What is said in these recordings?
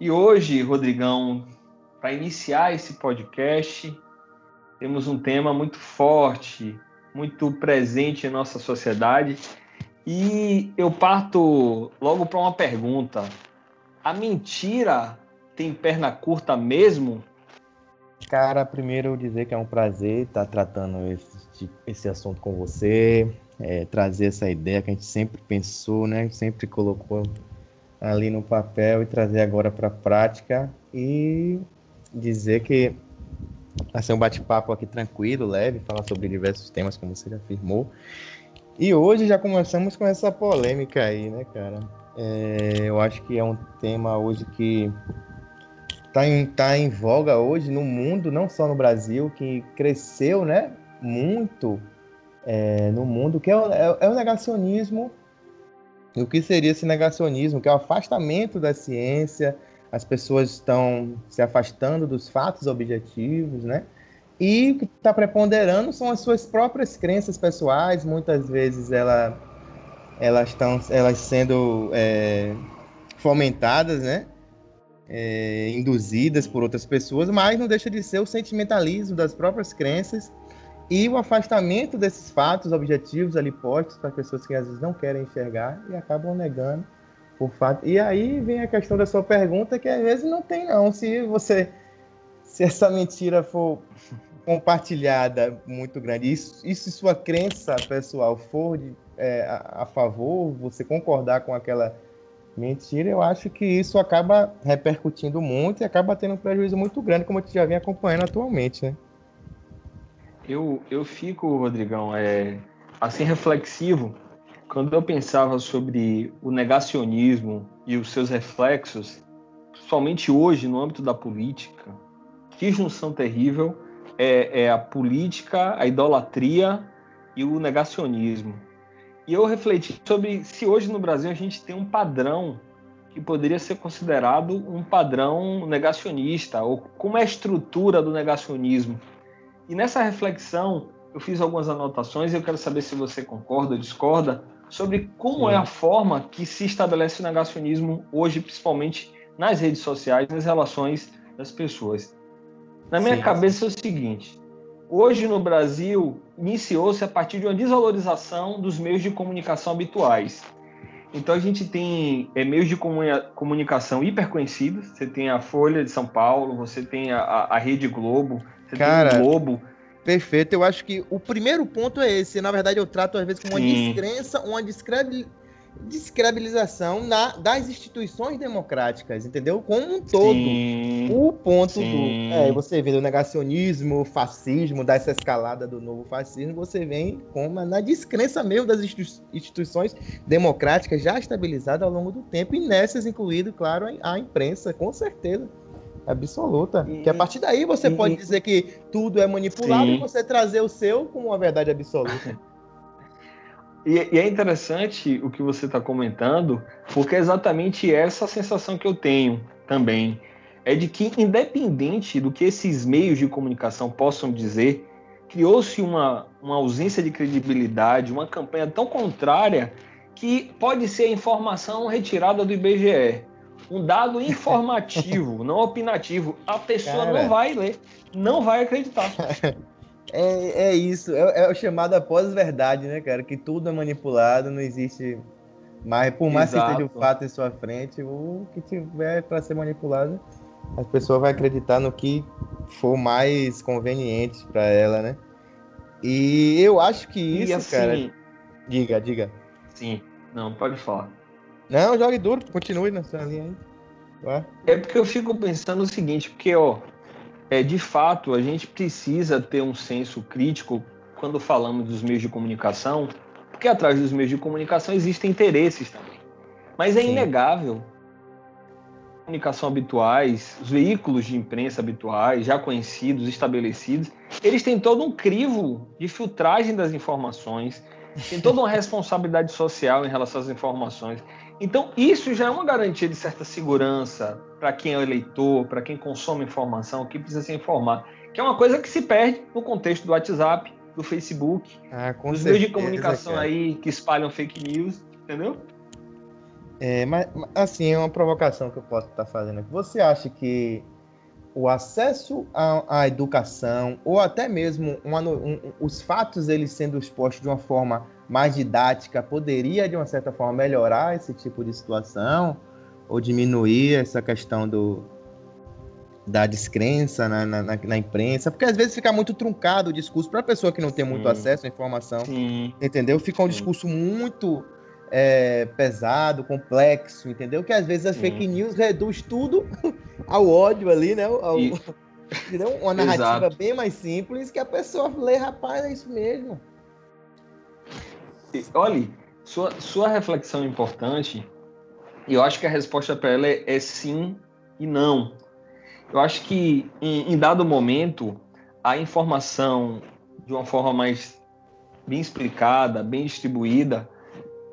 E hoje, Rodrigão, para iniciar esse podcast, temos um tema muito forte, muito presente em nossa sociedade. E eu parto logo para uma pergunta: a mentira tem perna curta mesmo? Cara, primeiro dizer que é um prazer estar tratando esse, esse assunto com você, é, trazer essa ideia que a gente sempre pensou, né? Sempre colocou ali no papel e trazer agora para a prática e dizer que ser um bate-papo aqui tranquilo, leve, falar sobre diversos temas, como você já afirmou. E hoje já começamos com essa polêmica aí, né, cara? É, eu acho que é um tema hoje que está em, tá em voga hoje no mundo, não só no Brasil, que cresceu, né, muito é, no mundo, que é o, é, é o negacionismo o que seria esse negacionismo, que é o afastamento da ciência, as pessoas estão se afastando dos fatos objetivos, né? E o que está preponderando são as suas próprias crenças pessoais, muitas vezes ela, elas estão elas sendo é, fomentadas, né? É, induzidas por outras pessoas, mas não deixa de ser o sentimentalismo das próprias crenças e o afastamento desses fatos objetivos ali postos para pessoas que às vezes não querem enxergar e acabam negando por fato. E aí vem a questão da sua pergunta, que às vezes não tem não. Se você se essa mentira for compartilhada muito grande, isso, isso sua crença pessoal for de, é, a, a favor, você concordar com aquela mentira, eu acho que isso acaba repercutindo muito e acaba tendo um prejuízo muito grande, como a gente já vem acompanhando atualmente, né? Eu, eu fico, Rodrigão, é, assim reflexivo quando eu pensava sobre o negacionismo e os seus reflexos, principalmente hoje no âmbito da política. Que junção terrível é, é a política, a idolatria e o negacionismo. E eu refleti sobre se hoje no Brasil a gente tem um padrão que poderia ser considerado um padrão negacionista, ou como é a estrutura do negacionismo e nessa reflexão, eu fiz algumas anotações e eu quero saber se você concorda ou discorda sobre como Sim. é a forma que se estabelece o negacionismo hoje, principalmente nas redes sociais, nas relações das pessoas. Na minha Sim. cabeça é o seguinte: hoje no Brasil iniciou-se a partir de uma desvalorização dos meios de comunicação habituais. Então a gente tem é, meios de comunicação hiper conhecidos. Você tem a Folha de São Paulo, você tem a, a Rede Globo, Cara, tem o Globo. Perfeito. Eu acho que o primeiro ponto é esse. Na verdade, eu trato às vezes como uma descrença, uma descredibilização na, das instituições democráticas, entendeu? Como um todo. Sim. O ponto Sim. do. É, você vê o negacionismo, fascismo, dessa escalada do novo fascismo, você vem com na descrença mesmo das instituições democráticas já estabilizadas ao longo do tempo, e nessas incluído, claro, a imprensa, com certeza absoluta. E, que a partir daí você e, pode dizer que tudo é manipulado sim. e você trazer o seu como uma verdade absoluta. E, e, é interessante o que você está comentando, porque é exatamente essa sensação que eu tenho também. É de que, independente do que esses meios de comunicação possam dizer, criou-se uma, uma ausência de credibilidade, uma campanha tão contrária que pode ser a informação retirada do IBGE um dado informativo, não opinativo, a pessoa Cara. não vai ler, não vai acreditar. É, é isso, é, é o chamado pós-verdade, né, cara? Que tudo é manipulado, não existe mais, por mais Exato. que esteja o fato em sua frente, o que tiver para ser manipulado, a pessoa vai acreditar no que for mais conveniente para ela, né? E eu acho que isso, assim, cara. Diga, diga. Sim, não, pode falar. Não, jogue duro, continue nessa linha aí. É porque eu fico pensando o seguinte, porque, ó, é, de fato, a gente precisa ter um senso crítico quando falamos dos meios de comunicação, porque atrás dos meios de comunicação existem interesses também. Mas é Sim. inegável comunicação habituais, os veículos de imprensa habituais, já conhecidos, estabelecidos, eles têm todo um crivo de filtragem das informações, tem toda uma responsabilidade social em relação às informações. Então, isso já é uma garantia de certa segurança para quem é eleitor, para quem consome informação, que precisa se informar. Que é uma coisa que se perde no contexto do WhatsApp, do Facebook, ah, dos meios de comunicação cara. aí que espalham fake news, entendeu? É, mas, assim, é uma provocação que eu posso estar fazendo aqui. Você acha que o acesso à, à educação, ou até mesmo uma, um, os fatos eles sendo expostos de uma forma mais didática, poderia, de uma certa forma, melhorar esse tipo de situação? Ou diminuir essa questão do, da descrença na, na, na, imprensa, porque às vezes fica muito truncado o discurso para a pessoa que não tem muito acesso à informação, Sim. entendeu? Fica um Sim. discurso muito é, pesado, complexo, entendeu? Que às vezes as fake news reduz tudo ao ódio ali, né? Ao, e... Uma narrativa bem mais simples que a pessoa lê, rapaz, é isso mesmo. E, olha, sua, sua reflexão é importante, e eu acho que a resposta para ela é, é, sim e não. Eu acho que em, em dado momento a informação de uma forma mais bem explicada, bem distribuída,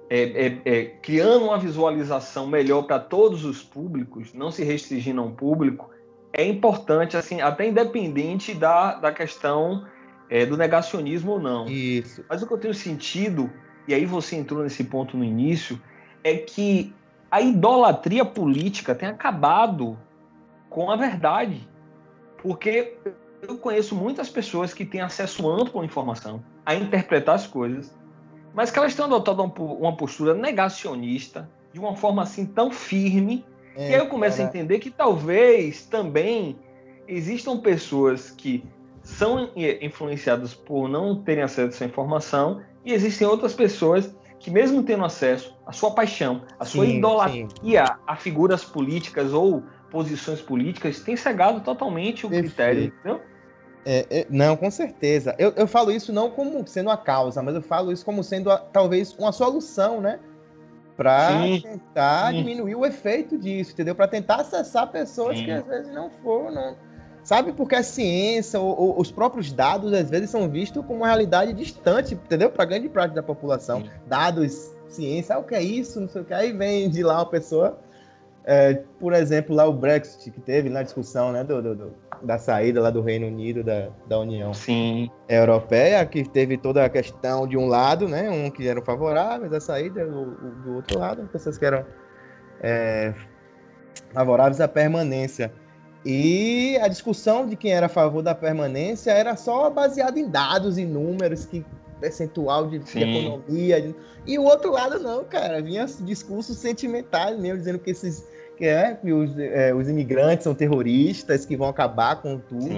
é, é, é, criando uma visualização melhor para todos os públicos, não se restringindo a um público, é importante, assim, até independente da, da questão é, do negacionismo ou não. Isso. Mas o que eu tenho sentido, e aí você entrou nesse ponto no início, é que a idolatria política tem acabado com a verdade. Porque eu conheço muitas pessoas que têm acesso amplo à informação, a interpretar as coisas, mas que elas estão adotando uma postura negacionista de uma forma assim tão firme, é, que aí eu começo cara. a entender que talvez também existam pessoas que são influenciadas por não terem acesso à informação e existem outras pessoas que mesmo tendo acesso, a sua paixão, sim, sua idolatria sim. a figuras políticas ou posições políticas, tem cegado totalmente o Perfeito. critério, entendeu? É, é, não, com certeza. Eu, eu falo isso não como sendo a causa, mas eu falo isso como sendo a, talvez uma solução, né? Para tentar sim. diminuir o efeito disso, entendeu? Para tentar acessar pessoas que às vezes não foram. Sabe? Porque a ciência, ou, ou, os próprios dados, às vezes são vistos como uma realidade distante, entendeu? Para grande parte da população. Sim. Dados, ciência, ah, o que é isso? Não sei o que. Aí vem de lá uma pessoa é, por exemplo, lá o Brexit que teve na discussão né, do, do, da saída lá do Reino Unido da, da União Sim. Europeia, que teve toda a questão de um lado, né, um que eram favoráveis à saída, do, do outro lado, pessoas que eram é, favoráveis à permanência. E a discussão de quem era a favor da permanência era só baseada em dados e números, que percentual de, de economia. E o outro lado não, cara, vinha discursos sentimentais mesmo, dizendo que esses que, é, que os, é, os imigrantes são terroristas, que vão acabar com tudo,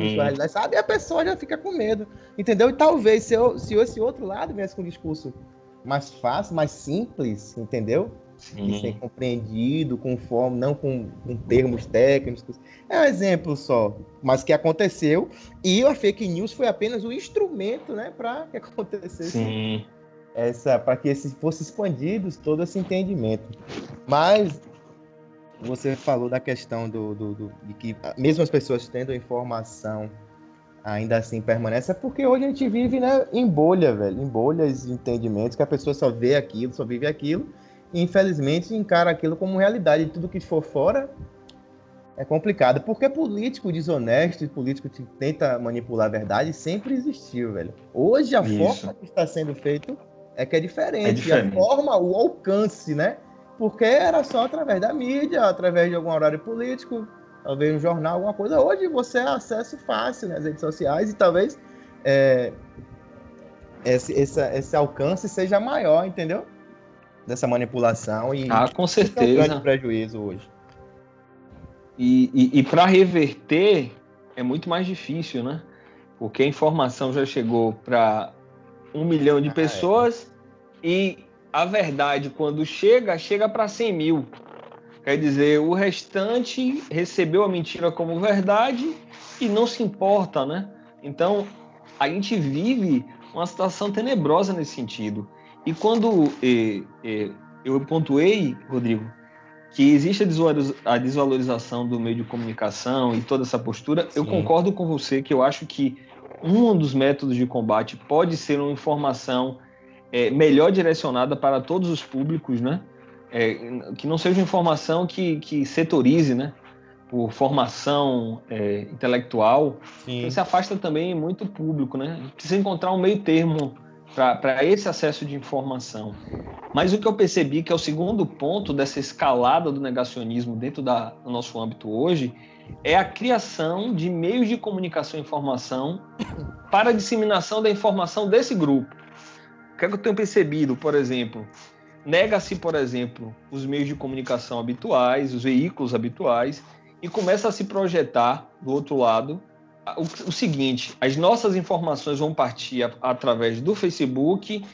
sabe? E a pessoa já fica com medo, entendeu? E talvez se, eu, se esse outro lado viesse com um discurso mais fácil, mais simples, entendeu? Sim. De ser compreendido, com forma, não com, com, termos técnicos. É um exemplo só, mas que aconteceu e a fake news foi apenas o um instrumento, né, para que acontecesse Sim. essa, para que esse fosse expandido todo esse entendimento. Mas você falou da questão do, do, do, de que mesmo as pessoas tendo informação ainda assim permanece, é porque hoje a gente vive né, em bolha, velho, em bolhas de entendimentos, que a pessoa só vê aquilo, só vive aquilo, infelizmente encara aquilo como realidade, e tudo que for fora é complicado, porque político desonesto e político que tenta manipular a verdade sempre existiu, velho. Hoje a Isso. forma que está sendo feito é que é diferente, é diferente. a forma, o alcance, né? porque era só através da mídia, através de algum horário político, talvez um jornal, alguma coisa. Hoje você é acesso fácil nas redes sociais e talvez é, esse, esse, esse, alcance seja maior, entendeu? Dessa manipulação e ah, com certeza. É um grande prejuízo hoje. E, e, e para reverter é muito mais difícil, né? Porque a informação já chegou para um milhão de pessoas ah, é. e a verdade, quando chega, chega para 100 mil. Quer dizer, o restante recebeu a mentira como verdade e não se importa, né? Então, a gente vive uma situação tenebrosa nesse sentido. E quando eh, eh, eu pontuei, Rodrigo, que existe a desvalorização do meio de comunicação e toda essa postura, Sim. eu concordo com você que eu acho que um dos métodos de combate pode ser uma informação é, melhor direcionada para todos os públicos, né? É, que não seja informação que, que setorize, né? Por formação é, intelectual, Sim. se afasta também muito público, né? Precisa encontrar um meio termo para esse acesso de informação. Mas o que eu percebi que é o segundo ponto dessa escalada do negacionismo dentro da, do nosso âmbito hoje é a criação de meios de comunicação e informação para a disseminação da informação desse grupo. O que, é que eu tenho percebido, por exemplo? Nega-se, por exemplo, os meios de comunicação habituais, os veículos habituais, e começa a se projetar do outro lado o, o seguinte: as nossas informações vão partir a, através do Facebook,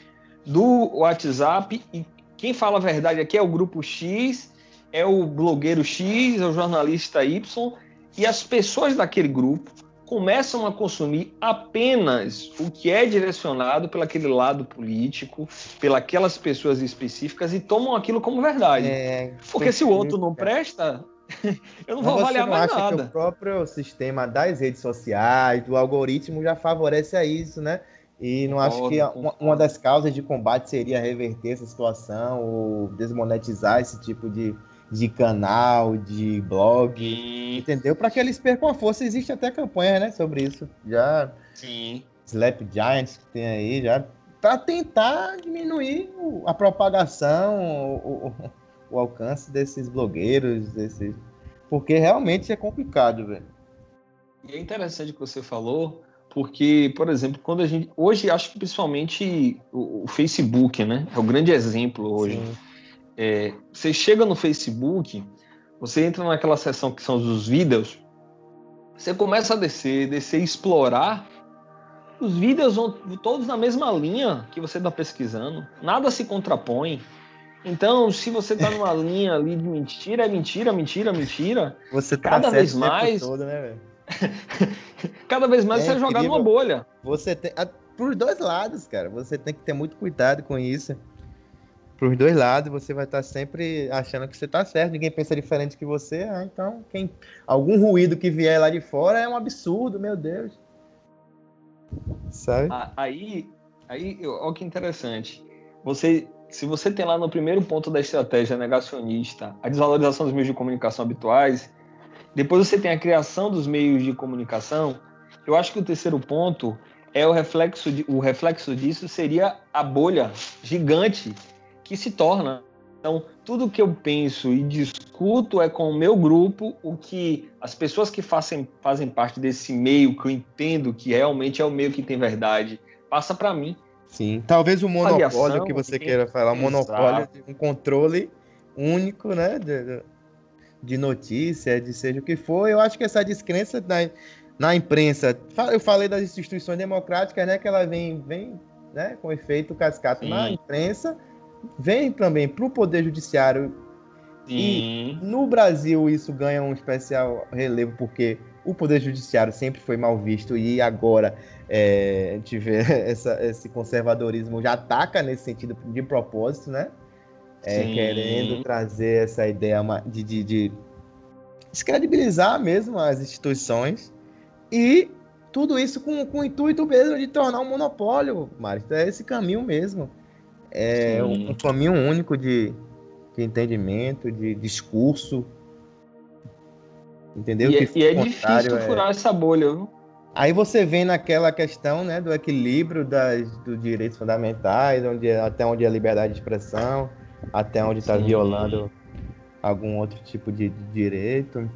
do WhatsApp, e quem fala a verdade aqui é o grupo X, é o blogueiro X, é o jornalista Y, e as pessoas daquele grupo começam a consumir apenas o que é direcionado pelo aquele lado político, pelas pessoas específicas e tomam aquilo como verdade. É, Porque se o outro não presta, eu não vou avaliar mais nada. o próprio sistema das redes sociais, do algoritmo já favorece a isso, né? E não acho que uma, uma, das causas de combate seria reverter essa situação ou desmonetizar esse tipo de, de canal, de blog, Sim. entendeu? Para que eles percam a força. Existe até campanha, né, sobre isso. Já. Sim. Slap Giants que tem aí, já para tentar diminuir a propagação, o, o, o alcance desses blogueiros, desses... porque realmente é complicado, velho. E é interessante o que você falou, porque, por exemplo, quando a gente. Hoje, acho que principalmente o, o Facebook, né? É o grande exemplo hoje. É, você chega no Facebook, você entra naquela seção que são os vídeos, você começa a descer, descer e explorar. Os vídeos vão todos na mesma linha que você está pesquisando, nada se contrapõe. Então, se você está numa linha ali de mentira, é mentira, mentira, mentira. Você tá cada vez mais. Todo, né, cada vez mais é você é jogar numa bolha. Você tem. Por dois lados, cara. Você tem que ter muito cuidado com isso. Por dois lados, você vai estar tá sempre achando que você está certo, ninguém pensa diferente que você. Ah, então, quem algum ruído que vier lá de fora é um absurdo, meu Deus. Sabe? Aí, aí, olha que interessante. Você se você tem lá no primeiro ponto da estratégia negacionista a desvalorização dos meios de comunicação habituais, depois você tem a criação dos meios de comunicação, eu acho que o terceiro ponto é o reflexo, de, o reflexo disso seria a bolha gigante que se torna. Então, tudo que eu penso e discuto é com o meu grupo, o que as pessoas que fazem, fazem parte desse meio, que eu entendo que realmente é o meio que tem verdade, passa para mim. Sim, talvez o monopólio que você queira falar, o monopólio de um controle único, né, de, de notícia, de seja o que for. Eu acho que essa descrença na, na imprensa, eu falei das instituições democráticas, né, que ela vem, vem né, com efeito cascata Sim. na imprensa, vem também para o Poder Judiciário. Sim. E no Brasil isso ganha um especial relevo, porque o Poder Judiciário sempre foi mal visto e agora é, vê essa, esse conservadorismo já ataca nesse sentido de propósito, né? É, querendo trazer essa ideia de, de, de descredibilizar mesmo as instituições e tudo isso com, com o intuito mesmo de tornar um monopólio, Mário. Então é esse caminho mesmo. É um, um, caminho único de, de entendimento, de discurso. Entendeu? E, é, e é difícil é furar essa bolha, viu? Aí você vem naquela questão né, do equilíbrio das, dos direitos fundamentais, onde, até onde é a liberdade de expressão, até onde está violando algum outro tipo de, de, direito.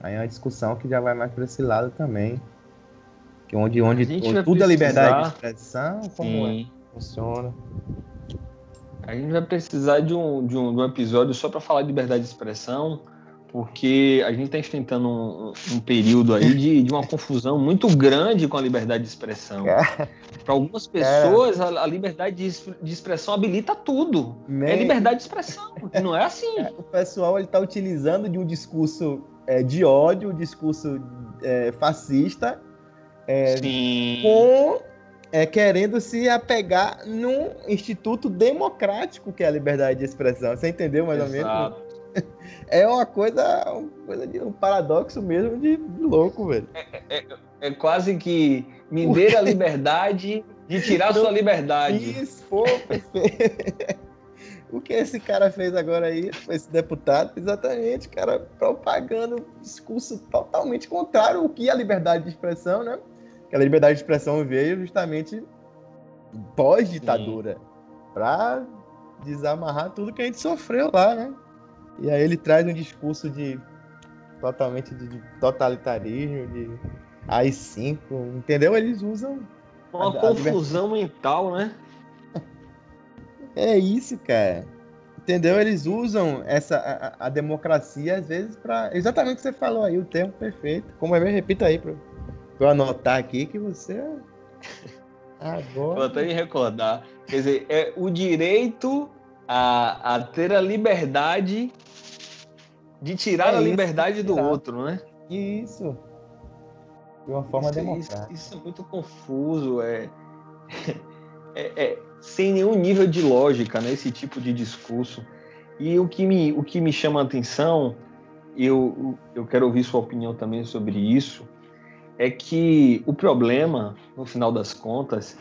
Aí é uma discussão que já vai mais para esse lado também. Que onde, onde, onde tudo é liberdade de expressão, como é, funciona. A gente vai precisar de um, de um, de um episódio só para falar de liberdade de expressão porque a gente está enfrentando um, um, período aí de, de, uma confusão muito grande com a liberdade de expressão. Para algumas pessoas, a, a, liberdade de, de, expressão habilita tudo. Man. É liberdade de expressão, não é assim. É, o pessoal está utilizando de um discurso é, de ódio, um discurso é, fascista, é, com é, querendo se apegar num instituto democrático que é a liberdade de expressão. Você entendeu mais Exato. ou menos? é uma coisa, uma coisa de um paradoxo mesmo de, de louco, velho. É, é, é, quase que me dê a liberdade de tirar sua liberdade. Isso, pô, o que esse cara fez agora aí, esse deputado, exatamente, cara, propagando um discurso totalmente contrário ao que é a liberdade de expressão, né? Que a liberdade de expressão veio justamente pós-ditadura, para desamarrar tudo que a gente sofreu lá, né? E aí ele traz um discurso de totalmente de, de totalitarismo, de AI-5, entendeu? Eles usam uma a, confusão a mental, né? É isso, cara. Entendeu? Eles usam essa a, a democracia às vezes para exatamente o que você falou aí, o termo perfeito. Como é mesmo, repita aí para eu anotar aqui que você agora Vou até me recordar. Quer dizer, é o direito a, a ter a liberdade de tirar é a liberdade do outro, né? Isso. De uma forma isso, democrática. Isso, isso, é muito confuso, é, é, é sem nenhum nível de lógica, né, esse tipo de discurso. E o que me, o que me chama a atenção, eu, eu quero ouvir sua opinião também sobre isso, é que o problema, no final das contas,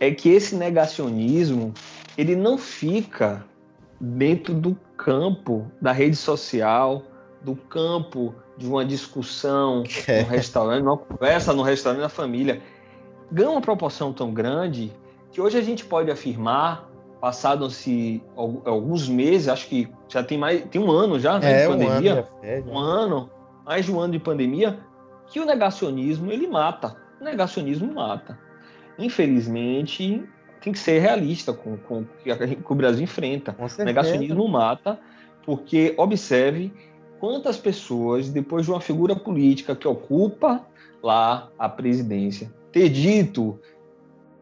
é que esse negacionismo ele não fica dentro do campo da rede social, do campo de uma discussão no restaurante, uma conversa no restaurante da família. Ganha uma proporção tão grande que hoje a gente pode afirmar, passados-se alguns meses, acho que já tem mais, tem um ano já, né, é, de pandemia, um ano, um ano, mais de um ano de pandemia, que o negacionismo ele mata, o negacionismo mata. Infelizmente, tem que ser realista com, com, com o que o Brasil enfrenta. O negacionismo mata, porque observe quantas pessoas, depois de uma figura política que ocupa lá a presidência, ter dito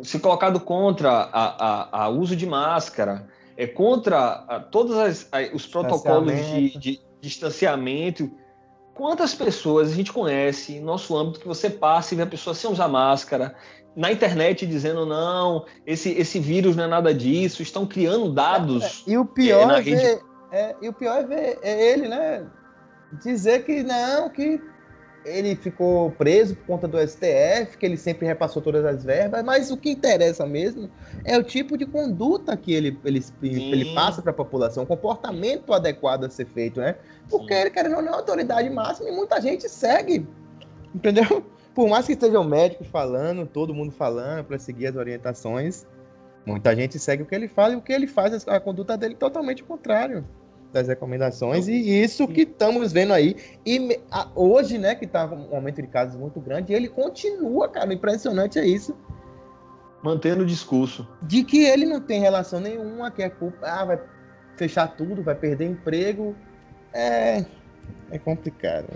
se colocado contra a, a, a uso de máscara, é contra todos os protocolos de, de, distanciamento. Quantas pessoas a gente conhece no nosso âmbito que você passa e vê a pessoa sem usar máscara, na internet dizendo não, esse, esse vírus não é nada disso, estão criando dados. E o pior é, na é rede... ver, é, e o pior é ver é ele, né? Dizer que não, que ele ficou preso por conta do STF, que ele sempre repassou todas as verbas, mas o que interessa mesmo é o tipo de conduta que ele, ele, ele passa para a população, o comportamento adequado a ser feito, né? Porque Sim. ele, querendo ou não, é autoridade máxima e muita gente segue, entendeu? Por mais que estejam médicos falando, todo mundo falando para seguir as orientações, muita gente segue o que ele fala e o que ele faz, a conduta dele é totalmente contrário das recomendações, e isso que estamos vendo aí. E hoje, né, que está um aumento de casos muito grande, ele continua, cara. Impressionante é isso. Mantendo o discurso. De que ele não tem relação nenhuma, que é culpa. Ah, vai fechar tudo, vai perder emprego. É. É complicado.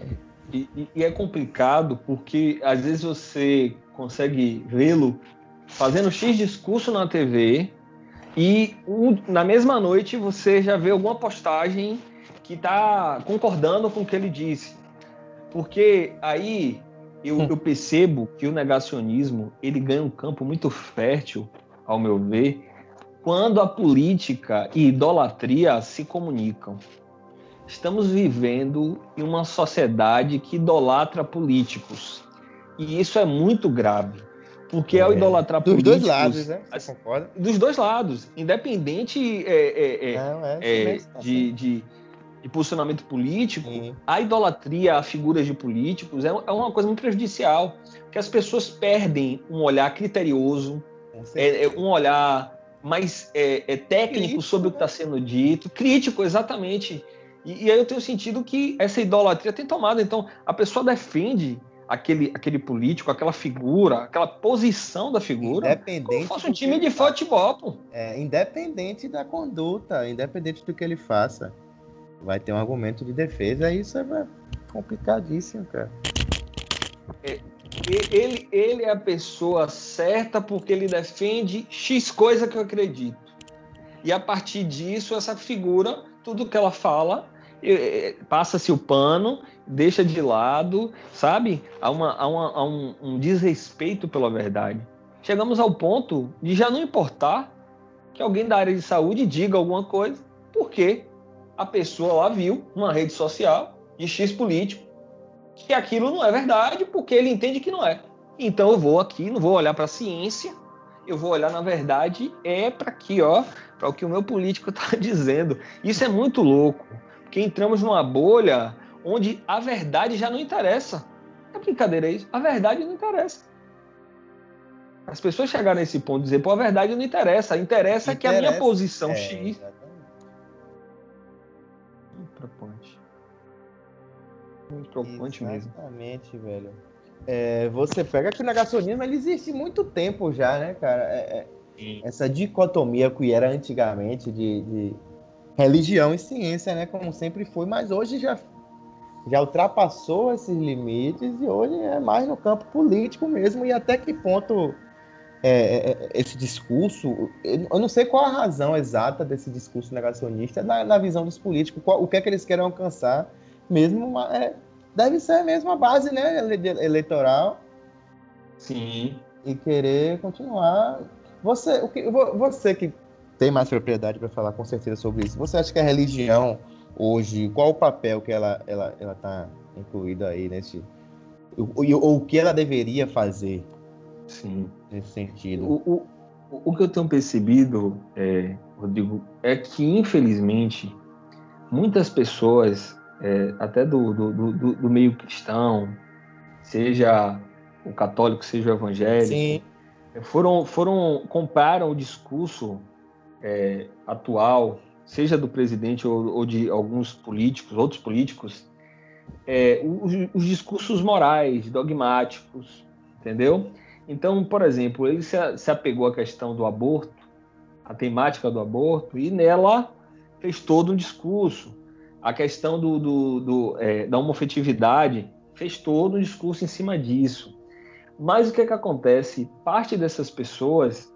E, e é complicado porque às vezes você consegue vê-lo fazendo X discurso na TV e na mesma noite você já vê alguma postagem que está concordando com o que ele disse. Porque aí eu, eu, percebo que o negacionismo ele ganha um campo muito fértil, ao meu ver, quando a política e idolatria se comunicam. Estamos vivendo em uma sociedade que idolatra políticos. E isso é muito grave. Porque é, ao idolatrar dos políticos... Dos dois lados, né? Você concorda? Dos dois lados. Independente é, é, Não, é, é de, de, de, posicionamento político, Sim. a idolatria a figuras de políticos é, é uma coisa muito prejudicial. Porque as pessoas perdem um olhar criterioso, é, é, um olhar mais é, técnico crítico, sobre o que está né? sendo dito, crítico, exatamente. E, e aí eu tenho sentido que essa idolatria tem tomado. Então, a pessoa defende aquele, aquele político, aquela figura, aquela posição da figura, independente como fosse um time de futebol, pô. É, independente da conduta, independente do que ele faça. Vai ter um argumento de defesa, e isso é complicadíssimo, cara. É, ele, ele é a pessoa certa porque ele defende X coisa que eu acredito. E a partir disso, essa figura, tudo que ela fala, passa-se o pano, deixa de lado, sabe? Há, uma, há, uma, há um, um, desrespeito pela verdade. Chegamos ao ponto de já não importar que alguém da área de saúde diga alguma coisa, porque a pessoa lá viu uma rede social de X político que aquilo não é verdade, porque ele entende que não é. Então eu vou aqui, não vou olhar para a ciência, eu vou olhar na verdade é para aqui, ó, para o que o meu político está dizendo. Isso é muito louco que entramos numa bolha onde a verdade já não interessa. É brincadeira isso. A verdade não interessa. As pessoas chegaram nesse ponto de dizer, pô, a verdade não interessa. Interessa, interessa que a minha posição é, X. Exatamente. Muito preocupante. Muito preocupante mesmo. Exatamente, velho. É, você pega que o negacionismo ele existe muito tempo já, né, cara? É, é, essa dicotomia que era antigamente de, de, religião e ciência, né? Como sempre foi, mas hoje já, já ultrapassou esses limites e hoje é mais no campo político mesmo. E até que ponto é, é esse discurso, eu não sei qual a razão exata desse discurso negacionista na, na visão dos políticos, qual, o que é que eles querem alcançar, mesmo é, deve ser mesmo a base né, eleitoral. Sim. E querer continuar. Você, o que, você que tem mais propriedade para falar com certeza sobre isso. Você acha que a religião hoje, qual o papel que ela ela ela está incluída aí nesse ou, ou o que ela deveria fazer? Sim. Nesse sentido. O, o, o que eu tenho percebido, é, Rodrigo, é que infelizmente muitas pessoas, é, até do, do, do, do, meio cristão, seja o católico, seja o evangélico, Sim. Foram foram compraram o discurso é, atual, seja do presidente ou, ou, de alguns políticos, outros políticos, é, os, os, discursos morais, dogmáticos, entendeu? Então, por exemplo, ele se, se apegou à questão do aborto, a temática do aborto, e nela fez todo um discurso. A questão do, do, do é, da homofetividade fez todo um discurso em cima disso. Mas o que, é que acontece? Parte dessas pessoas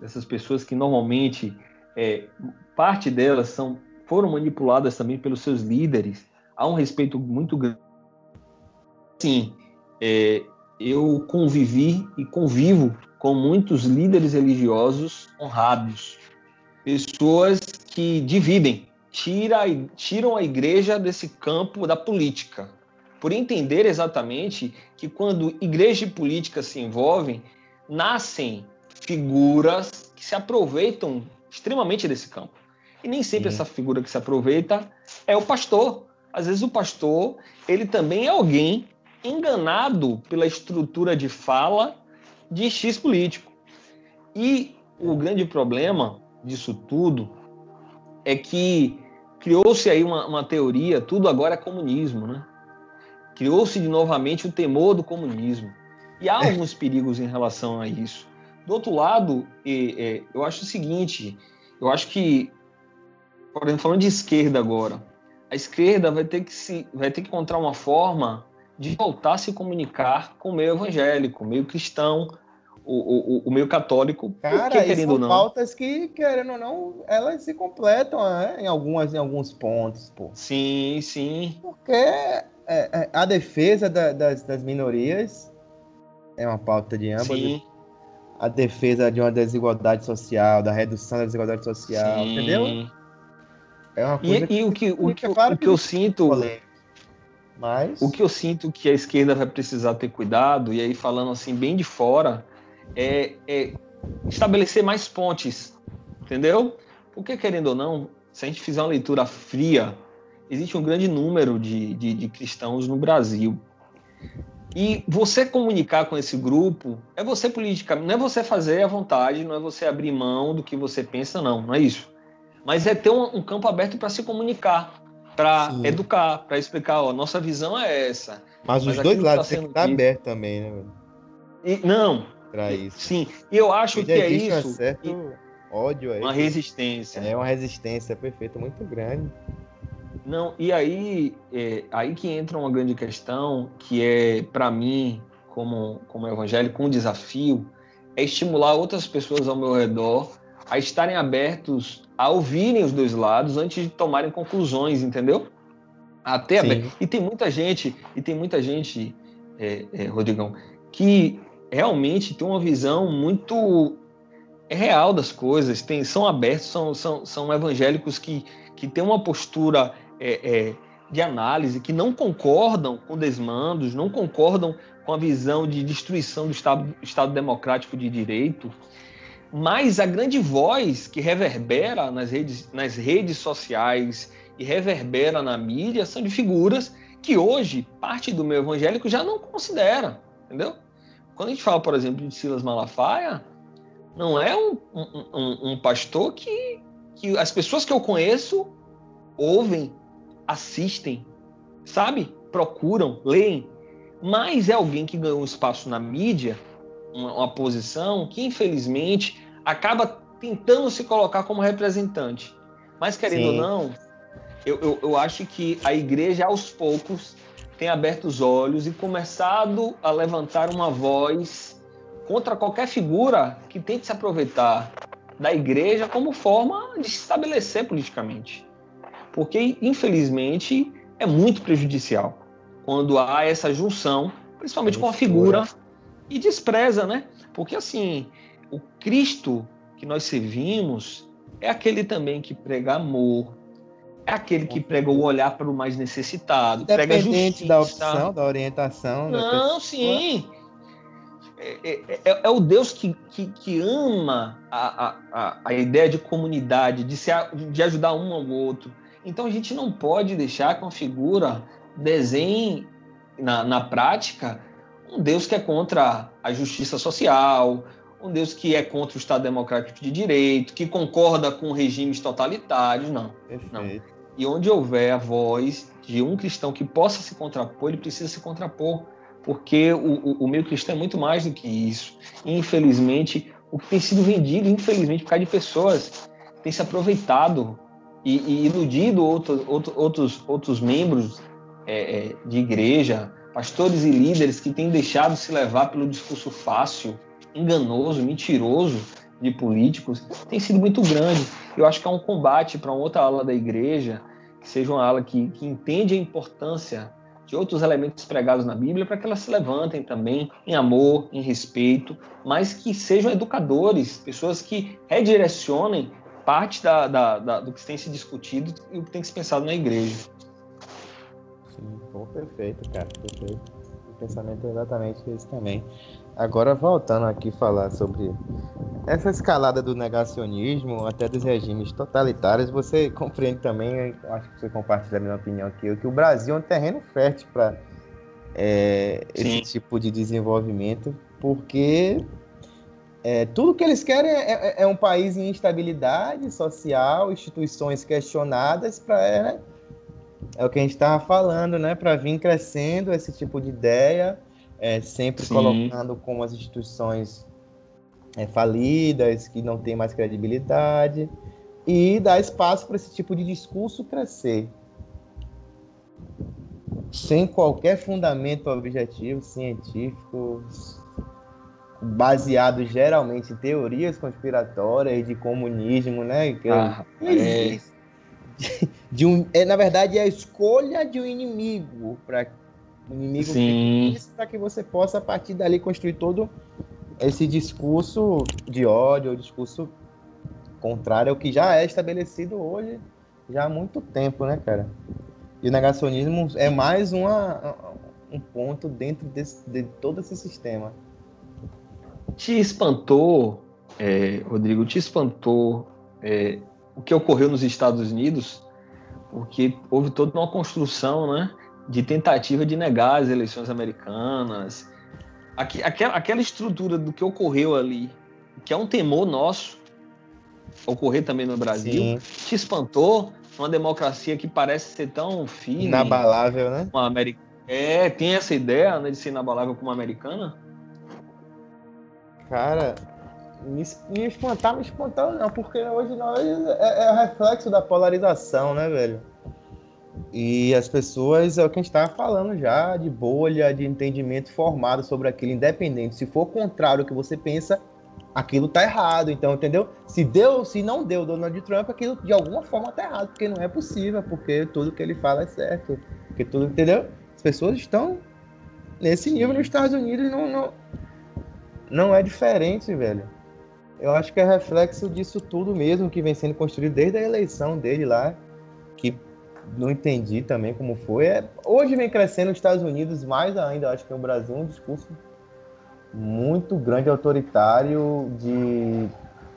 dessas pessoas que normalmente é, parte delas são foram manipuladas também pelos seus líderes. Há um respeito muito grande. Sim, é, eu convivi e convivo com muitos líderes religiosos honrados, pessoas que dividem, tira, tiram a igreja desse campo da política, por entender exatamente que quando igreja e política se envolvem, nascem figuras que se aproveitam extremamente desse campo. E nem sempre Sim. essa figura que se aproveita é o pastor. Às vezes o pastor, ele também é alguém enganado pela estrutura de fala de X político. E o grande problema disso tudo é que criou-se aí uma, uma, teoria, tudo agora é comunismo, né? Criou-se de novamente o temor do comunismo. E há é. alguns perigos em relação a isso. Do outro lado, eu acho o seguinte: eu acho que, por exemplo, falando de esquerda agora, a esquerda vai ter que se, vai ter que encontrar uma forma de voltar a se comunicar com o meio evangélico, o meio cristão, o, o, o meio católico. Cara, porque, querendo ou não, pautas que, querendo ou não, elas se completam né? em, algumas, em alguns pontos. Pô. Sim, sim. Porque é, é, a defesa da, das, das minorias é uma pauta de ambas. Sim a defesa de uma desigualdade social, da redução da desigualdade social, Sim. entendeu? É uma coisa e, que, e o que, o que, claro o que, eu sinto. Mas... O que eu sinto que a esquerda vai precisar ter cuidado, e aí falando assim, bem de fora, é, é estabelecer mais pontes, entendeu? Porque, querendo ou não, se a gente fizer uma leitura fria, existe um grande número de, de, de cristãos no Brasil. E você comunicar com esse grupo é você politicamente, não é você fazer à vontade, não é você abrir mão do que você pensa, não, não é isso. Mas é ter um, um campo aberto para se comunicar, para educar, para explicar, ó, nossa visão é essa. Mas, mas os dois lados tá têm que estar aberto também, né? E, não. Para isso. Sim, e eu acho que é isso. Um certo e, ódio aí. Uma resistência. É uma resistência perfeita, muito grande. Não, e aí, é, aí que entra uma grande questão, que é, para mim, como, como evangélico, um desafio, é estimular outras pessoas ao meu redor a estarem abertos a ouvirem os dois lados antes de tomarem conclusões, entendeu? Até e tem muita gente, e tem muita gente, é, é, Rodrigão, que realmente tem uma visão muito real das coisas, tem, são abertos, são, são, são evangélicos que, que têm uma postura é, é, de análise que não concordam com desmandos, não concordam com a visão de destruição do Estado, Estado democrático de direito, mas a grande voz que reverbera nas redes, nas redes sociais e reverbera na mídia são de figuras que hoje parte do meu evangélico já não considera, entendeu? Quando a gente fala, por exemplo, de Silas Malafaia, não é um, um, um pastor que, que as pessoas que eu conheço ouvem, assistem, sabe? Procuram, leem. Mas é alguém que ganhou um espaço na mídia, uma, uma posição, que infelizmente acaba tentando se colocar como representante. Mas querendo Sim. ou não, eu, eu, eu acho que a igreja aos poucos tem aberto os olhos e começado a levantar uma voz contra qualquer figura que tente se aproveitar da igreja como forma de se estabelecer politicamente. Porque, infelizmente, é muito prejudicial quando há essa junção, principalmente com a figura, e despreza, né? Porque, assim, o Cristo que nós servimos é aquele também que prega amor, é aquele que prega o olhar para o mais necessitado, prega justiça. da opção, da orientação. Não, da sim. É, é, é, é, o Deus que, que, que ama a, a, a ideia de comunidade, de, se, de ajudar um ao outro. Então a gente não pode deixar que uma figura desenhe na, na prática um Deus que é contra a justiça social, um Deus que é contra o Estado Democrático de Direito, que concorda com regimes totalitários, não. não. E onde houver a voz de um cristão que possa se contrapor, ele precisa se contrapor, porque o, o, o meio cristão é muito mais do que isso. Infelizmente, o que tem sido vendido, infelizmente, por causa de pessoas têm se aproveitado e, e iludido outro, outro, outros, outros membros é, é, de igreja, pastores e líderes que têm deixado se levar pelo discurso fácil, enganoso, mentiroso de políticos tem sido muito grande. Eu acho que é um combate para uma outra ala da igreja, que seja uma ala que, que entende a importância de outros elementos pregados na Bíblia para que elas se levantem também em amor, em respeito, mas que sejam educadores, pessoas que redirecionem parte da, da, da, do que tem se discutido e o que tem se pensado na igreja. Sim, bom, perfeito, cara, perfeito. O pensamento é exatamente esse também. Agora, voltando aqui falar sobre essa escalada do negacionismo, até dos regimes totalitários, você compreende também, acho que você compartilha a minha opinião aqui, que o Brasil é um terreno fértil para é, esse tipo de desenvolvimento, porque é, tudo que eles querem é, é, é, um país em instabilidade social, instituições questionadas para é, é o que a gente estava falando, né? Para vir crescendo esse tipo de ideia é, sempre Sim. colocando como as instituições é, falidas, que não tem mais credibilidade, e dar espaço para esse tipo de discurso crescer. Sem qualquer fundamento objetivo científico, baseado geralmente em teorias conspiratórias de comunismo, né? Que ah, é... de, um, é, na verdade, é a escolha de um inimigo para o inimigo para que você possa, a partir dali, construir todo esse discurso de ódio, o discurso contrário ao que já é estabelecido hoje, já há muito tempo, né, cara? E o negacionismo é mais uma, um ponto dentro desse, de todo esse sistema. Te espantou, é, Rodrigo, te espantou é, o que ocorreu nos Estados Unidos? Porque houve toda uma construção, né? de tentativa de negar as eleições americanas. Aquela, aquela estrutura do que ocorreu ali, que é um temor nosso, ocorrer também no Brasil, Sim. te espantou? Uma democracia que parece ser tão firme. Inabalável, né? Uma. É, tem essa ideia né, de ser inabalável como americana? Cara, me, me espantar, me espantou não, porque hoje nós é, é o reflexo da polarização, né, velho? E as pessoas, é o que a gente estava falando já, de bolha, de entendimento formado sobre aquilo, independente. Se for contrário ao que você pensa, aquilo tá errado. Então, entendeu? Se deu, se não deu Donald Trump, aquilo de alguma forma tá errado, porque não é possível, porque tudo que ele fala é certo. Porque tudo, entendeu? As pessoas estão nesse nível nos Estados Unidos não, não, não é diferente, velho. Eu acho que é reflexo disso tudo mesmo que vem sendo construído desde a eleição dele lá, que não entendi também como foi. É, hoje vem crescendo nos Estados Unidos, mais ainda, acho que no Brasil, um discurso muito grande, autoritário, de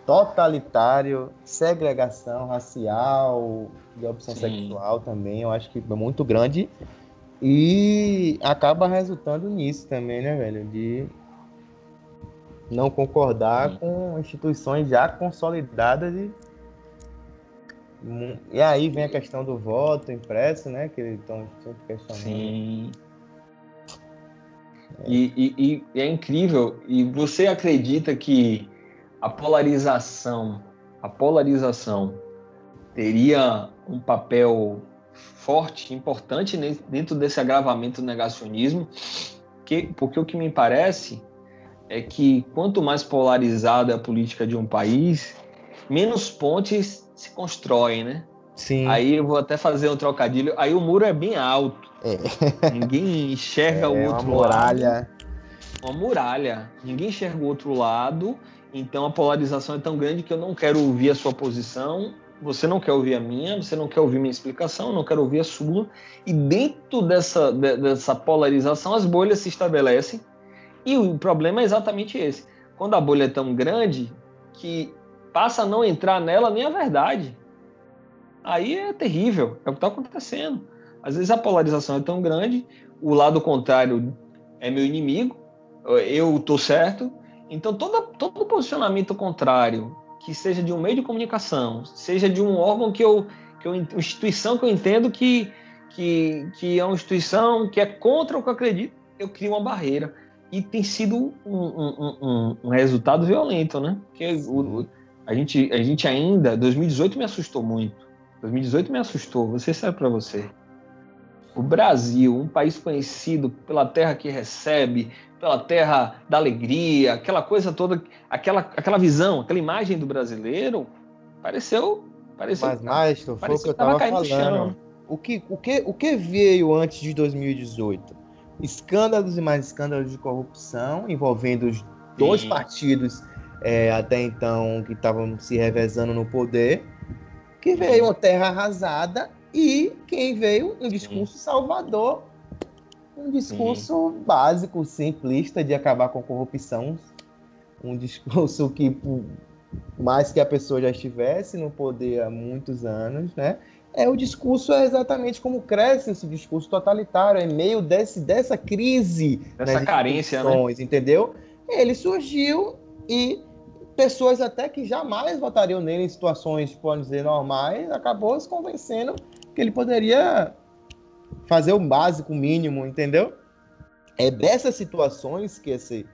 totalitário, segregação racial, de opção Sim. sexual também, eu acho que é muito grande. E acaba resultando nisso também, né, velho? De não concordar Sim. com instituições já consolidadas e e aí vem a questão do voto impresso, né? Que eles estão sempre questionando. Sim. É. E, e, e, é incrível. E você acredita que a polarização, a polarização teria um papel forte, importante dentro desse agravamento do negacionismo? Que, porque o que me parece é que quanto mais polarizada é a política de um país, menos pontes se constroem, né? Sim. Aí eu vou até fazer um trocadilho. Aí o muro é bem alto. É. Ninguém enxerga é, o outro uma muralha. lado. Uma muralha. Ninguém enxerga o outro lado. Então a polarização é tão grande que eu não quero ouvir a sua posição. Você não quer ouvir a minha, você não quer ouvir minha explicação, eu não quero ouvir a sua. E dentro dessa, dessa polarização, as bolhas se estabelecem. E o problema é exatamente esse. Quando a bolha é tão grande que passa a não entrar nela nem a verdade. Aí é terrível, é o que está acontecendo. Às vezes a polarização é tão grande, o lado contrário é meu inimigo, eu estou certo. Então todo, todo posicionamento contrário, que seja de um meio de comunicação, seja de um órgão que eu, que eu instituição que eu entendo que, que, que é uma instituição que é contra o que eu acredito, eu crio uma barreira. E tem sido um, um, um, um resultado violento, né? Porque o, a gente, a gente ainda, 2018 me assustou muito. 2018 me assustou, você sabe para você. O Brasil, um país conhecido pela terra que recebe, pela terra da alegria, aquela coisa toda, aquela, aquela visão, aquela imagem do brasileiro, pareceu. pareceu Mas, Maestro, foi o que eu estava falando. O que, o, que, o que veio antes de 2018? Escândalos e mais escândalos de corrupção envolvendo os dois Sim. partidos é, até então que estavam se revezando no poder, que veio uma terra arrasada e quem veio um discurso Sim. salvador, um discurso Sim. básico, simplista de acabar com a corrupção, um discurso que por mais que a pessoa já estivesse no poder há muitos anos, né? É o discurso é exatamente como cresce esse discurso totalitário em meio desse dessa crise, dessa carência, né? entendeu? Ele surgiu e pessoas até que jamais votariam nele em situações, pode dizer, normais, acabou se convencendo que ele poderia fazer o básico, mínimo, entendeu? É dessas situações que esse,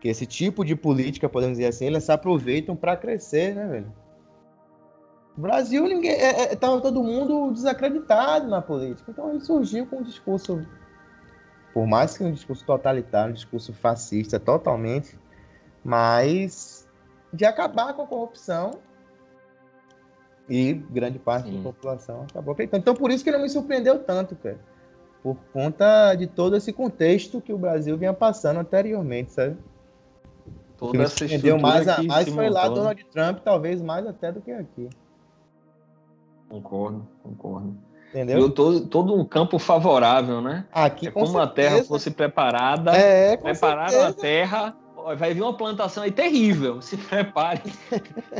que esse tipo de política, podemos dizer assim, eles se aproveitam para crescer, né, velho? O Brasil, ninguém, é, é, tava todo mundo desacreditado na política, então ele surgiu com um discurso, por mais que um discurso totalitário, um discurso fascista totalmente, mas de acabar com a corrupção e grande parte Sim. da população acabou acreditando. Então, por isso que não me surpreendeu tanto, cara. Por conta de todo esse contexto que o Brasil vinha passando anteriormente, sabe? Toda essa surpreendeu mais, a, mais foi lá Donald Trump, talvez mais até do que aqui. Concordo, concordo. Entendeu? Todo, todo um campo favorável, né? Aqui, é como certeza. a terra fosse preparada, é, prepararam certeza. a terra vai vir uma plantação aí terrível. Se prepare.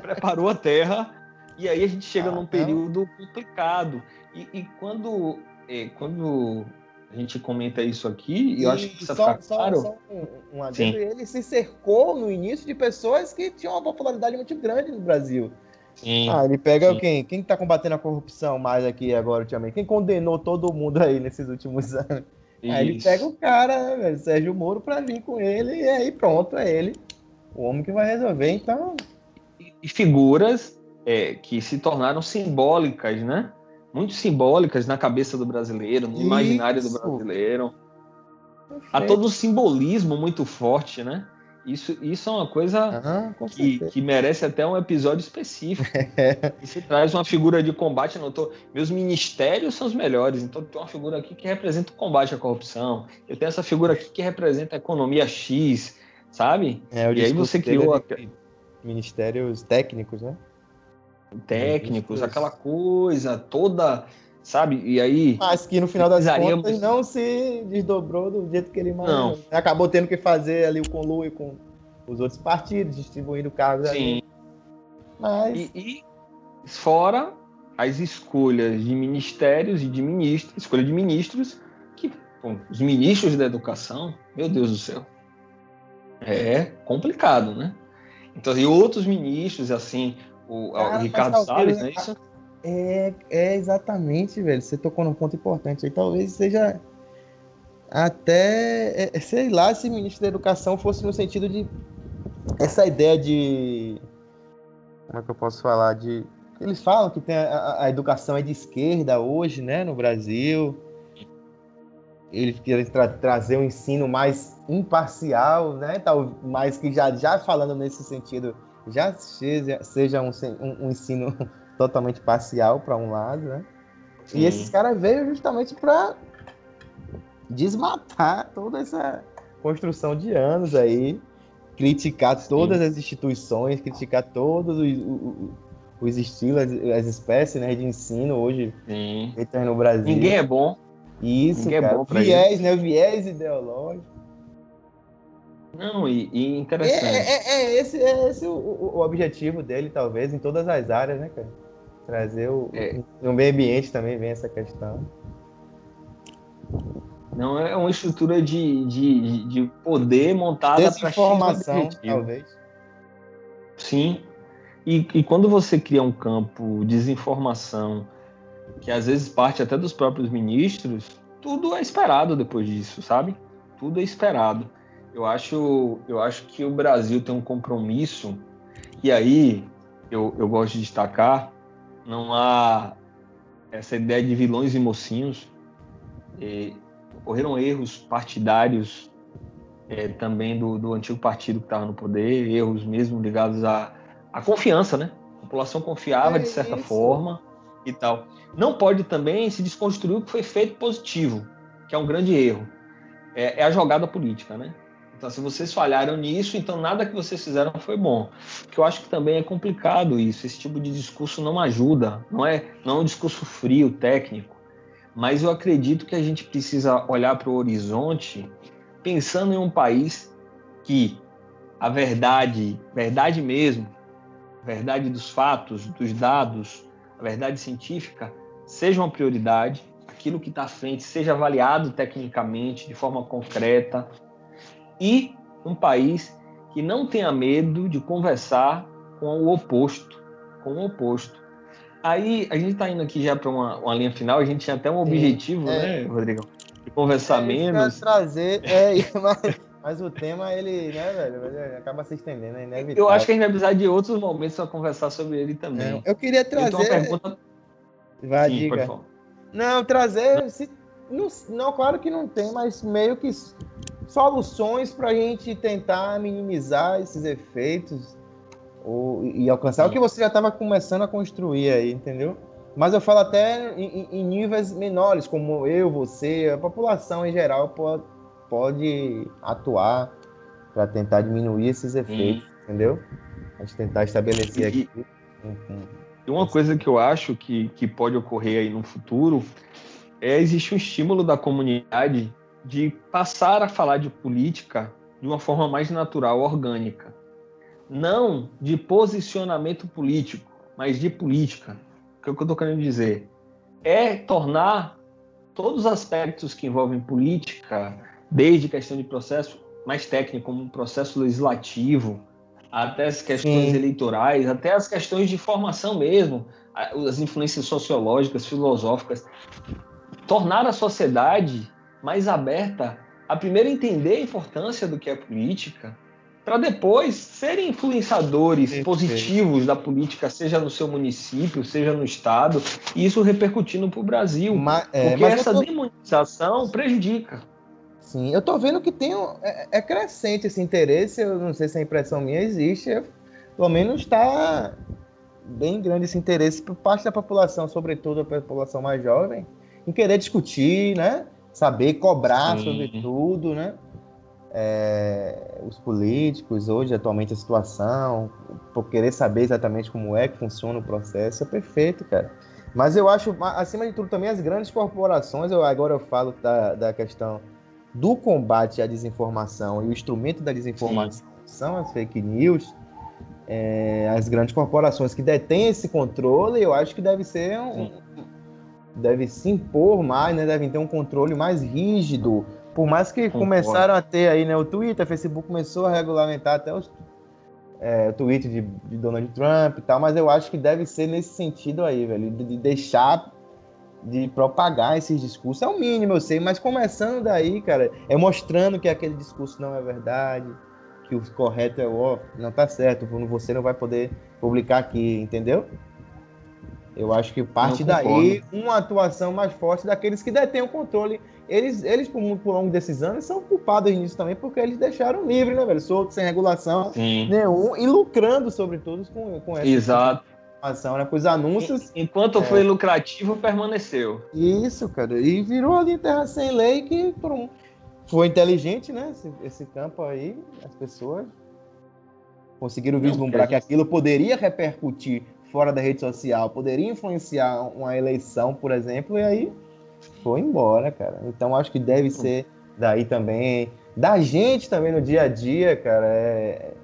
Preparou a terra. E aí a gente chega ah, num período complicado. E, e quando, é, quando a gente comenta isso aqui, e eu acho que precisa só, ficar claro. Só um, um adendo, ele se cercou no início de pessoas que tinham uma popularidade muito grande no Brasil. Sim, ah, ele pega sim. quem? Quem está combatendo a corrupção mais aqui agora ultimamente? Quem condenou todo mundo aí nesses últimos anos? Aí ele pega o cara, velho, Sérgio Moro, pra vir com ele, e aí pronto, é ele. O homem que vai resolver, então. E figuras é, que se tornaram simbólicas, né? Muito simbólicas na cabeça do brasileiro, no Isso. imaginário do brasileiro. Perfeito. Há todo um simbolismo muito forte, né? Isso, isso é uma coisa que, que, merece até um episódio específico. Você traz uma figura de combate. Não tô, meus ministérios são os melhores, então tem uma figura aqui que representa o combate à corrupção. Eu tenho essa figura aqui que representa a economia X, sabe? É, e aí você criou. A... Ministérios técnicos, né? Técnicos, aquela coisa toda sabe? E aí. Mas que no final das contas não se desdobrou do jeito que ele imaginou. Acabou tendo que fazer ali o conluio com os outros partidos, distribuindo cargos Sim. ali. Mas... E, e, fora as escolhas de ministérios e de ministros, escolha de ministros, que bom, os ministros da educação, meu Deus do céu. É complicado, né? Então, e outros ministros, assim, o, o Ricardo Salles, né? Isso? É, é exatamente, velho. Você tocou num ponto importante aí. Talvez seja até, é, é, sei lá, se o ministro da Educação fosse no sentido de essa ideia de. Como é que eu posso falar? De. Eles falam que tem a, a educação é de esquerda hoje, né, no Brasil. Eles querem tra trazer um ensino mais imparcial, né? Tal, mas que já, já falando nesse sentido, já seja, seja um, um, um ensino totalmente parcial para um lado, né? Sim. E esses caras veio justamente para desmatar toda essa construção de anos aí, criticar todas Sim. as instituições, criticar todos os, os, os, estilos, as, espécies né, de ensino hoje feitas no Brasil. Ninguém é bom. Isso, Ninguém cara. É bom viés, isso. né? Viés ideológico. Não, e, e interessante. É, é, é, esse, é esse o, o, objetivo dele, talvez, em todas as áreas, né, cara? Trazer o. É. No meio ambiente também vem essa questão. Não é uma estrutura de, de, de poder montada para informação, talvez. Sim. E, e quando você cria um campo de desinformação, que às vezes parte até dos próprios ministros, tudo é esperado depois disso, sabe? Tudo é esperado. Eu acho, eu acho que o Brasil tem um compromisso, e aí eu, eu gosto de destacar não há essa ideia de vilões e mocinhos. E ocorreram erros partidários é, também do, do antigo partido que estava no poder, erros mesmo ligados à, à confiança, né? A população confiava é de certa isso. forma e tal. Não pode também se desconstruir o que foi feito positivo, que é um grande erro. É, é a jogada política, né? Então, se vocês falharam nisso, então nada que vocês fizeram foi bom. Porque eu acho que também é complicado isso. Esse tipo de discurso não ajuda. Não é, não é um discurso frio, técnico. Mas eu acredito que a gente precisa olhar para o horizonte pensando em um país que a verdade, verdade mesmo, verdade dos fatos, dos dados, a verdade científica, seja uma prioridade, aquilo que está à frente seja avaliado tecnicamente, de forma concreta, e um país que não tenha medo de conversar com o oposto, com o oposto. Aí a gente está indo aqui já para uma, uma, linha final, a gente tinha até um objetivo, é, né, Rodrigão? De conversar é, menos. trazer, é, mas, mas, o tema, ele, né, velho, acaba se estendendo, é inevitável. Eu acho que a gente vai precisar de outros momentos para conversar sobre ele também. Eu queria trazer. Então, uma pergunta. Vai, Sim, diga. Não, trazer. Se... Não, não, claro que não tem, mas meio que soluções para a gente tentar minimizar esses efeitos ou, e alcançar Sim. o que você já estava começando a construir aí, entendeu? Mas eu falo até em, em, níveis menores, como eu, você, a população em geral pode, pode atuar para tentar diminuir esses efeitos, Sim. entendeu? A gente tentar estabelecer e, aqui. E uma coisa que eu acho que, que pode ocorrer aí no futuro é existir um estímulo da comunidade de passar a falar de política de uma forma mais natural, orgânica. Não de posicionamento político, mas de política. O que eu estou querendo dizer? É tornar todos os aspectos que envolvem política, desde questão de processo mais técnico, como um processo legislativo, até as questões Sim. eleitorais, até as questões de formação mesmo, as influências sociológicas, filosóficas, tornar a sociedade mais aberta a primeiro entender a importância do que é política, para depois serem influenciadores Perfeito. positivos da política, seja no seu município, seja no estado, e isso repercutindo para o Brasil. Mas, é, porque essa tô... demonização prejudica. Sim, eu estou vendo que tem um, é, é, crescente esse interesse, eu não sei se a impressão minha existe, é, pelo menos está bem grande esse interesse por parte da população, sobretudo a população mais jovem, em querer discutir, né? Saber cobrar Sim. sobre tudo, né? É, os políticos hoje, atualmente a situação, por querer saber exatamente como é que funciona o processo, é perfeito, cara. Mas eu acho, acima de tudo, também as grandes corporações, eu, agora eu falo da, da questão do combate à desinformação e o instrumento da desinformação Sim. são as fake news, é, as grandes corporações que detêm esse controle, eu acho que deve ser um, deve se impor mais, né? devem ter um controle mais rígido Por mais que Concordo. começaram a ter aí, né? O Twitter, o Facebook começou a regulamentar até os é, tweets de, de Donald Trump e tal, mas eu acho que deve ser nesse sentido aí, velho, de, de deixar de propagar esses discursos. É o mínimo, eu sei, mas começando daí, cara, é mostrando que aquele discurso não é verdade, que o correto é o não tá certo, você não vai poder publicar aqui, entendeu? Eu acho que parte daí uma atuação mais forte daqueles que detêm o controle. Eles, eles por, por longo desses anos, são culpados nisso também, porque eles deixaram livre, né, velho? Solto, sem regulação Sim. nenhum, e lucrando, sobretudo, com, com essa Exato. informação, né? Com os anúncios. Enquanto é... foi lucrativo, permaneceu. Isso, cara. E virou ali terra sem lei que por um... foi inteligente, né? Esse, esse campo aí, as pessoas conseguiram vislumbrar que aquilo poderia repercutir fora da rede social poderia influenciar uma eleição, por exemplo, e aí foi embora, cara. Então acho que deve ser daí também, da gente também no dia a dia, cara, é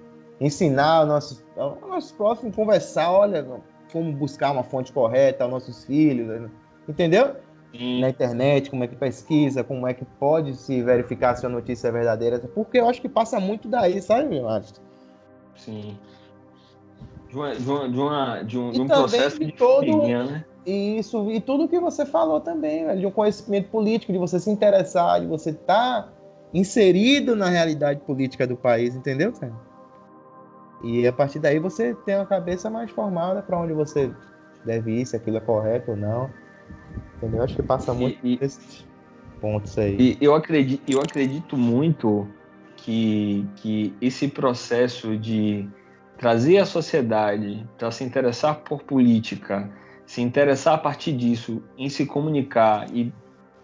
ensinar nossos, nossos próximos, conversar, olha, como buscar uma fonte correta aos nossos filhos, né? entendeu? Sim. Na internet, como é que pesquisa, como é que pode se verificar se a notícia é verdadeira, porque eu acho que passa muito daí, sabe, acho. Sim de, uma, de, uma, de, uma, de um, de um processo de todo, né? Isso, e tudo que você falou também, de um conhecimento político, de você se interessar, de você estar tá inserido na realidade política do país, entendeu, cara? E a partir daí você tem uma cabeça mais formada para onde você deve ir, se aquilo é correto ou não. Entendeu? Acho que passa muito e, desses pontos aí. E eu acredito, eu acredito muito que, que esse processo de trazer a sociedade para se interessar por política, se interessar a partir disso, em se comunicar e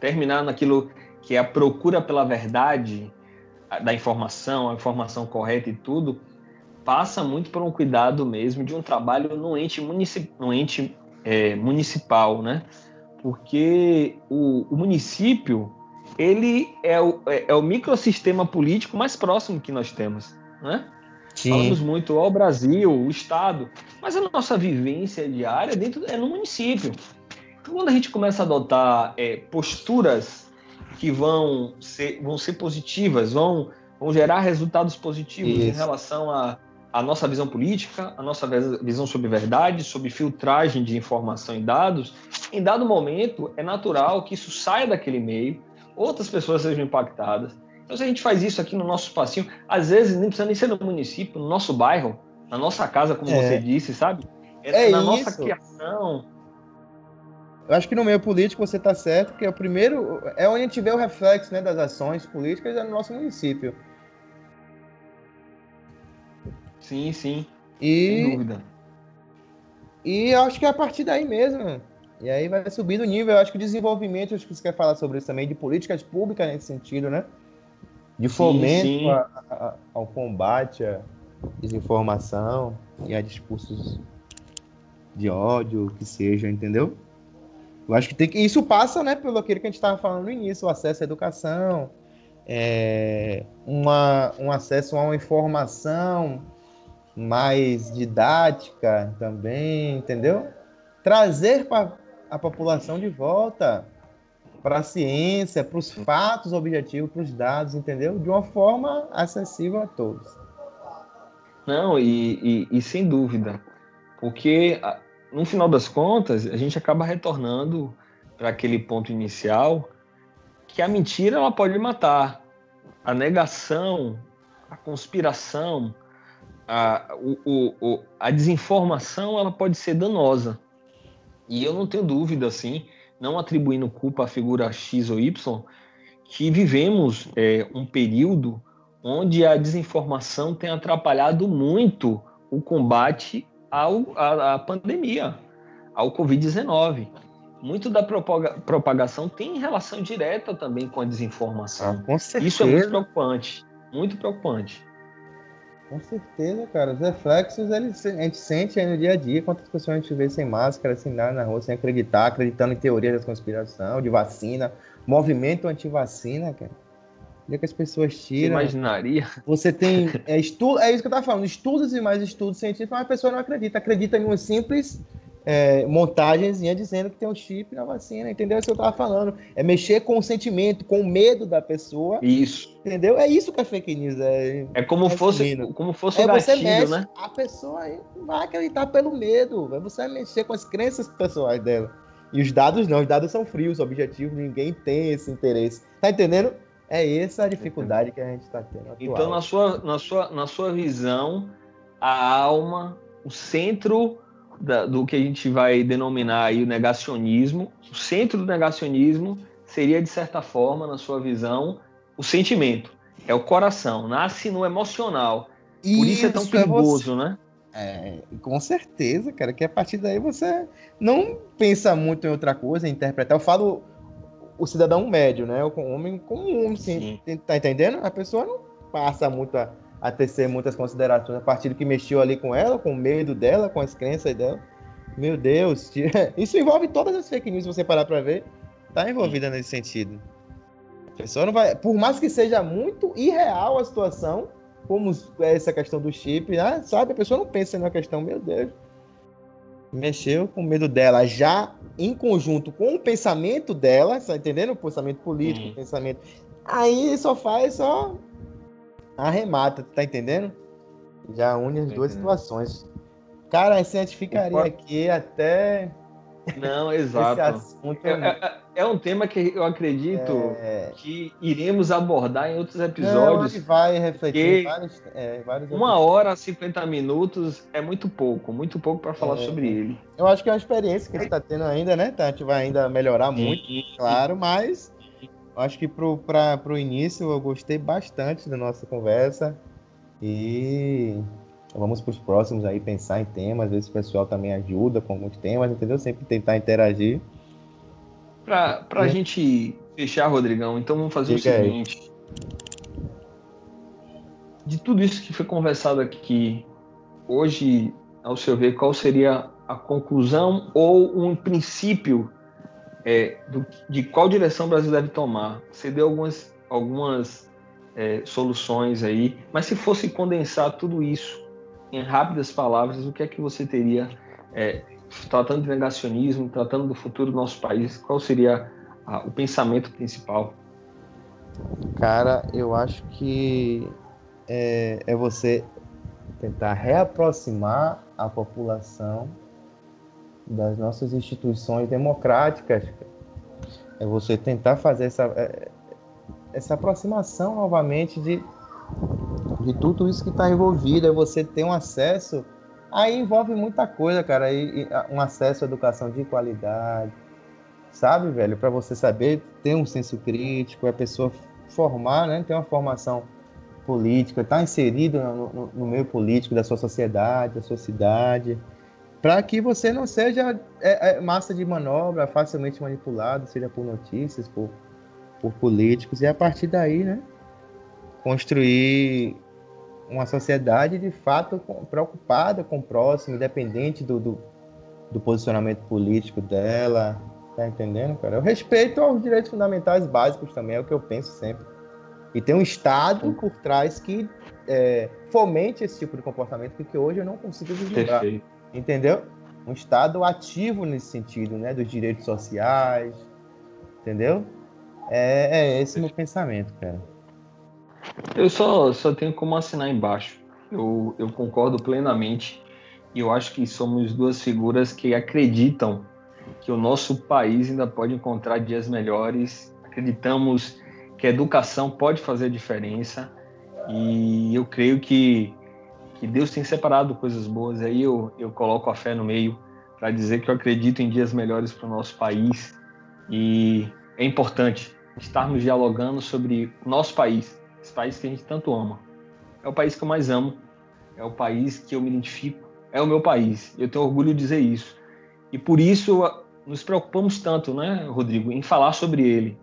terminar naquilo que é a procura pela verdade da informação, a informação correta e tudo, passa muito por um cuidado mesmo de um trabalho no ente, no ente é, municipal, né? Porque o, o município ele é o, é, é o microsistema político mais próximo que nós temos, né? Sim. Falamos muito ao Brasil, o Estado, mas a nossa vivência diária dentro é no município. Então, quando a gente começa a adotar é, posturas que vão ser, vão ser positivas, vão, vão gerar resultados positivos Isso. em relação à a, a, nossa visão política, a nossa visão sobre verdade, sobre filtragem de informação e dados, em dado momento é natural que isso saia daquele meio, outras pessoas sejam impactadas então, se a gente faz isso aqui no nosso espacinho, às vezes nem precisa nem ser no município, no nosso bairro, na nossa casa, como é. você disse, sabe? É, é na isso. nossa criação. Eu acho que no meio político você está certo, porque é o primeiro é onde a gente vê o reflexo né, das ações políticas é no nosso município. Sim, sim. E, Sem dúvida. E eu acho que é a partir daí mesmo. E aí vai subir o nível. Eu acho que o desenvolvimento, acho que você quer falar sobre isso também, de políticas públicas nesse sentido, né? De fomento sim, sim. A, a, ao combate à desinformação e a discursos de ódio, que seja, entendeu? Eu acho que tem que. Isso passa, né, pelo aquilo que a gente estava falando no início, o acesso à educação, é, uma, um acesso a uma informação mais didática também, entendeu? Trazer para a população de volta para a ciência, para os fatos objetivos, para os dados, entendeu? De uma forma acessível a todos. Não, e, e, e sem dúvida, porque no final das contas a gente acaba retornando para aquele ponto inicial que a mentira ela pode matar, a negação, a conspiração, a, o, o, a desinformação ela pode ser danosa. E eu não tenho dúvida assim não atribuindo culpa à figura X ou Y, que vivemos é, um período onde a desinformação tem atrapalhado muito o combate ao, à, à pandemia, ao Covid-19. Muito da propaga, propagação tem relação direta também com a desinformação. Ah, Isso é muito preocupante, muito preocupante. Com certeza, cara. Os reflexos eles, a gente sente aí no dia a dia. Quantas pessoas a gente vê sem máscara, sem nada na rua, sem acreditar, acreditando em teorias da conspiração, de vacina, movimento anti-vacina, cara. O dia que as pessoas tiram. Você imaginaria? Você tem. É, estudo, é isso que eu tava falando, estudos e mais estudos científicos, mas a pessoa não acredita. Acredita em uma simples é, montagenzinha dizendo que tem um chip na vacina, entendeu? É isso que eu tava falando. É mexer com o sentimento, com o medo da pessoa. Isso. Entendeu? É isso que é fake news. É, é como, fosse, como fosse é, gatilho, mexe, né? A pessoa vai acreditar pelo medo. Você vai mexer com as crenças pessoais dela. E os dados não, os dados são frios, objetivos, ninguém tem esse interesse. Tá entendendo? É essa a dificuldade que a gente está tendo. Atual. Então, na sua, na, sua, na sua visão, a alma, o centro da, do que a gente vai denominar aí o negacionismo, o centro do negacionismo seria, de certa forma, na sua visão, o sentimento. É o coração, nasce no emocional. Por isso, é tão perigoso, é né? É, com certeza, cara, que a partir daí você não pensa muito em outra coisa, em interpretar. Eu falo o cidadão médio, né? O homem comum, assim, tá entendendo? A pessoa não passa muito a, a tecer muitas considerações a partir do que mexeu ali com ela, com o medo dela, com as crenças dela. Meu Deus, isso envolve todas as fake news, se você parar para ver, tá envolvida nesse sentido. A pessoa não vai, por mais que seja muito irreal a situação, como essa questão do chip, né? sabe? A pessoa não pensa na questão, meu Deus. Mexeu com medo dela, já em conjunto com o pensamento dela, tá entendendo? O pensamento político, o pensamento. Aí só faz, só arremata, tá entendendo? Já une as duas situações. Cara, a gente ficaria aqui até. Não, exato. É, é, é, um tema que eu acredito é... que iremos abordar em outros episódios. Não, vai refletir vários, é, vários Uma hora, 50 minutos é muito pouco, muito pouco para falar é, sobre ele. Eu acho que é uma experiência que a gente está tendo ainda, né? Tá, a gente vai ainda melhorar muito, claro, mas acho que para o início eu gostei bastante da nossa conversa e vamos para os próximos aí pensar em temas, às vezes o pessoal também ajuda com alguns temas, entendeu? Sempre tentar interagir. Para a é. gente fechar, Rodrigão, então vamos fazer Diga o seguinte. Aí. De tudo isso que foi conversado aqui, hoje, ao seu ver, qual seria a conclusão ou um princípio é, do, de qual direção o Brasil deve tomar. Você deu algumas, algumas é, soluções aí, mas se fosse condensar tudo isso em rápidas palavras, o que é que você teria, é, tratando de negacionismo, tratando do futuro do nosso país, qual seria a, o pensamento principal? Cara, eu acho que é, é você tentar reaproximar a população das nossas instituições democráticas. É você tentar fazer essa, é, essa aproximação novamente de, de tudo isso que está envolvido. É você ter um acesso. Aí envolve muita coisa, cara. Aí, um acesso à educação de qualidade, sabe, velho? Para você saber ter um senso crítico, a pessoa formar, né? Ter uma formação política, estar tá inserido no, no, no meio político da sua sociedade, da sua cidade para que você não seja é, é, massa de manobra, facilmente manipulado, seja por notícias, por, por políticos, e a partir daí, né, construir uma sociedade de fato preocupada com o próximo, independente do, do, do posicionamento político dela, tá entendendo, cara? O respeito aos direitos fundamentais básicos também é o que eu penso sempre. E tem um Estado por trás que é, fomente esse tipo de comportamento, porque hoje eu não consigo vislumbrar. Perfeito entendeu? Um Estado ativo nesse sentido, né? Dos direitos sociais, entendeu? É, é esse meu pensamento, cara. Eu só, só tenho como assinar embaixo. Eu, eu concordo plenamente. E eu acho que somos duas figuras que acreditam que o nosso país ainda pode encontrar dias melhores. Acreditamos que a educação pode fazer diferença. E eu creio que que Deus tem separado coisas boas. Aí eu, eu coloco a fé no meio para dizer que eu acredito em dias melhores para o nosso país e é importante estarmos dialogando sobre o nosso país, esse país que a gente tanto ama. É o país que eu mais amo, é o país que eu me identifico, é o meu país. Eu tenho orgulho de dizer isso. E por isso nos preocupamos tanto, né, Rodrigo, em falar sobre ele,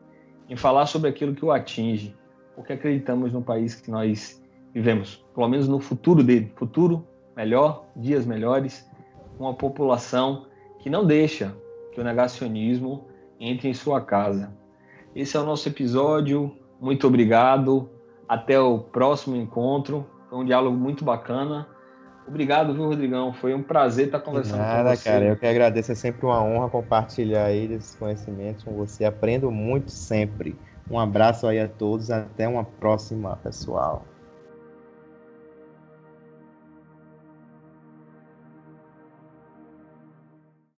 em falar sobre aquilo que o atinge, porque acreditamos no país que nós vivemos, pelo menos no futuro dele, futuro melhor, dias melhores, uma população que não deixa que o negacionismo entre em sua casa. Esse é o nosso episódio. Muito obrigado. Até o próximo encontro. Foi um diálogo muito bacana. Obrigado, viu, Rodrigão? Foi um prazer estar conversando nada, com você. cara. Eu que agradeço. É sempre uma honra compartilhar aí desses conhecimentos com você. Aprendo muito sempre. Um abraço aí a todos. Até uma próxima, pessoal.